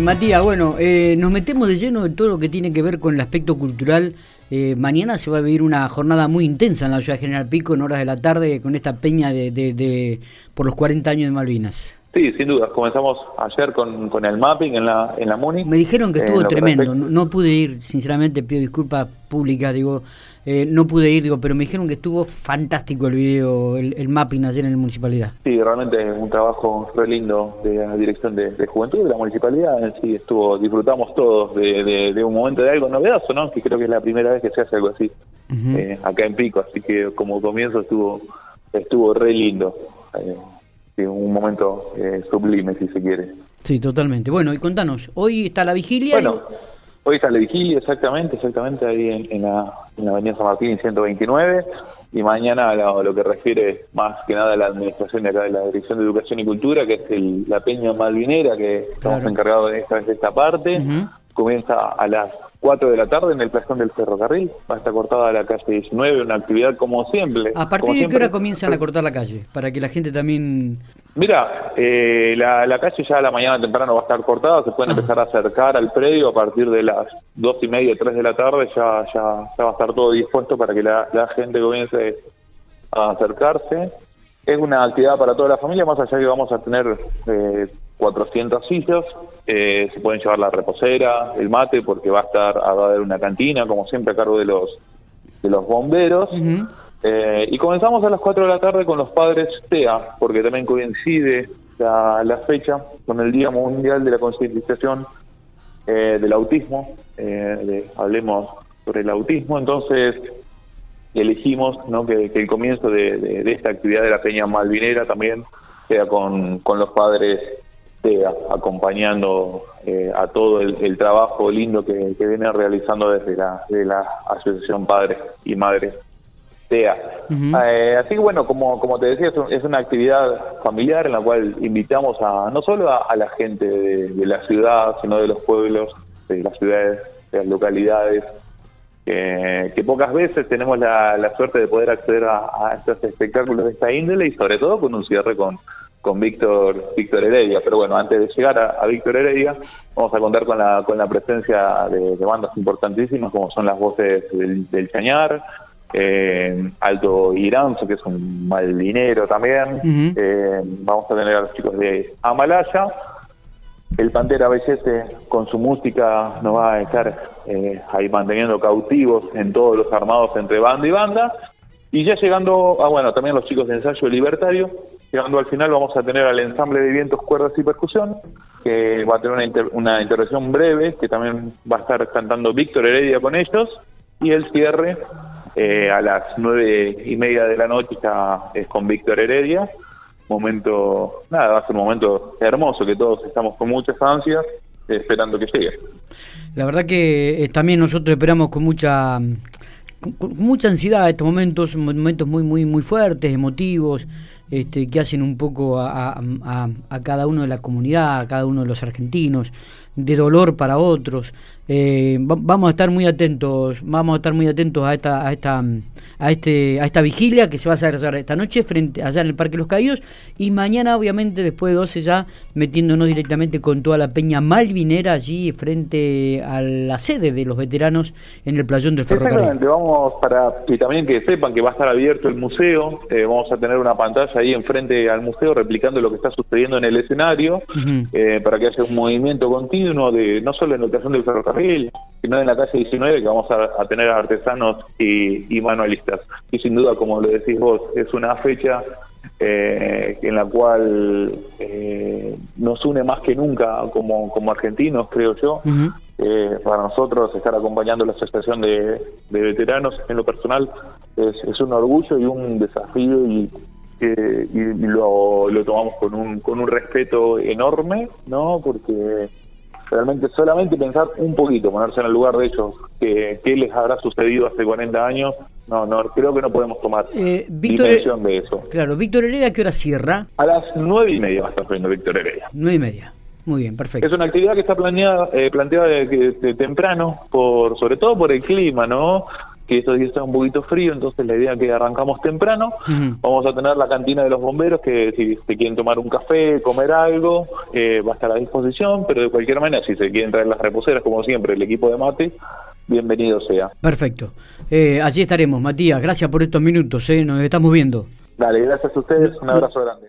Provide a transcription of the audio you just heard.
Matías, bueno, eh, nos metemos de lleno en todo lo que tiene que ver con el aspecto cultural. Eh, mañana se va a vivir una jornada muy intensa en la ciudad de General Pico en horas de la tarde con esta peña de, de, por los 40 años de Malvinas. Sí, sin duda. Comenzamos ayer con, con el mapping en la, en la MUNI. Me dijeron que estuvo tremendo. No, no, pude ir, sinceramente, pido disculpas públicas. Digo, eh, no pude ir, digo, pero me dijeron que estuvo fantástico el video, el, mapping ayer en la municipalidad. Sí, realmente un trabajo re lindo de la dirección de, juventud de la municipalidad. Sí, estuvo, disfrutamos todos de, un momento de algo novedoso, ¿no? Que creo que es la primera vez que se hace algo así eh, acá en Pico, así que como comienzo estuvo estuvo re lindo. Eh, un momento sublime, si se quiere. Sí, totalmente. Bueno, y contanos, hoy está la vigilia. Bueno, Hoy está la vigilia, exactamente, exactamente ahí en, la, Avenida San Martín 129 y mañana lo, que refiere más que nada a la administración de acá de la Dirección de Educación y Cultura, que es la Peña Malvinera, que estamos encargados de esta, de esta parte, comienza a las 4 de la tarde en el plazón del ferrocarril. Va a estar cortada la calle 19, una actividad como siempre. ¿A partir de qué hora comienzan a cortar la calle? Para que la gente también... Mira, eh, la, calle ya a la mañana temprano va a estar cortada, se pueden ah. empezar a acercar al predio a partir de las 2 y media, 3 de la tarde, ya, ya, va a estar todo dispuesto para que la, gente comience a acercarse. Es una actividad para toda la familia, más allá que vamos a tener eh, 400 sillas, eh, se pueden llevar la reposera, el mate, porque va a estar, va a haber una cantina, como siempre, a cargo de los, de los bomberos. Eh, y comenzamos a las 4 de la tarde con los padres TEA, porque también coincide la, fecha con el Día Mundial de la Concientización eh, del Autismo. hablemos sobre el autismo, entonces elegimos ¿no? que, el comienzo de, esta actividad de la Peña Malvinera también sea con, con los padres acompañando eh, a todo el, trabajo lindo que, viene realizando desde la, de la Asociación Padres y Madres TEA. Eh, así que bueno, como, como te decía, es, una actividad familiar en la cual invitamos a no solo a, la gente de, la ciudad, sino de los pueblos, de las ciudades, de las localidades, que, pocas veces tenemos la, suerte de poder acceder a, a estos espectáculos de esta índole y sobre todo con un cierre con con Víctor Víctor Heredia. Pero bueno, antes de llegar a, Víctor Heredia, vamos a contar con la, con la presencia de, bandas importantísimas como son las voces del, Chañar, eh, Alto Iranzo, que es un dinero también. Eh, vamos a tener a los chicos de Amalaya. El Pantera Bellese con su música nos va a estar eh, ahí manteniendo cautivos en todos los armados entre banda y banda. Y ya llegando, a bueno, también los chicos de ensayo libertario, Llegando al final vamos a tener al ensamble de vientos, cuerdas y percusión, que va a tener una, intervención breve, que también va a estar cantando Víctor Heredia con ellos, y el cierre eh, a las nueve y media de la noche está, es con Víctor Heredia. Momento, nada, va a ser un momento hermoso que todos estamos con muchas ansias esperando que llegue. La verdad que eh, también nosotros esperamos con mucha con, mucha ansiedad estos momentos, momentos muy muy muy fuertes, emotivos, este, que hacen un poco a, cada uno de la comunidad, a cada uno de los argentinos, de dolor para otros. Eh, vamos a estar muy atentos, vamos a estar muy atentos a esta, a esta, a este, a esta vigilia que se va a hacer esta noche frente allá en el Parque Los Caídos y mañana obviamente después de 12 ya metiéndonos directamente con toda la peña malvinera allí frente a la sede de los veteranos en el playón del ferrocarril. vamos para y también que sepan que va a estar abierto el museo, eh, vamos a tener una pantalla ahí enfrente al museo replicando lo que está sucediendo en el escenario eh, para que haya un movimiento continuo de no solo en la ocasión del ferrocarril sino en la calle 19 que vamos a, tener artesanos y, manualistas. Y sin duda, como lo decís vos, es una fecha eh, en la cual eh, nos une más que nunca como, como argentinos, creo yo. Eh, para nosotros estar acompañando la Asociación de, Veteranos en lo personal es, un orgullo y un desafío y, y lo, lo, tomamos con un, con un respeto enorme, ¿no? Porque realmente solamente pensar un poquito, ponerse en el lugar de ellos, que, qué les habrá sucedido hace 40 años, no, no, creo que no podemos tomar eh, dimensión de eso. Claro, Víctor Heredia, ¿qué hora cierra? A las nueve y media va a estar viendo Víctor Heredia. Nueve y media. Muy bien, perfecto. Es una actividad que está planeada, eh, planteada de, temprano, por sobre todo por el clima, ¿no? Que estos días está un poquito frío, entonces la idea es que arrancamos temprano. Vamos a tener la cantina de los bomberos, que si se quieren tomar un café, comer algo, eh, va a estar a disposición, pero de cualquier manera, si se quieren traer las reposeras, como siempre, el equipo de mate, bienvenido sea. Perfecto. Eh, allí estaremos, Matías. Gracias por estos minutos, ¿eh? nos estamos viendo. Dale, gracias a ustedes. Un abrazo grande.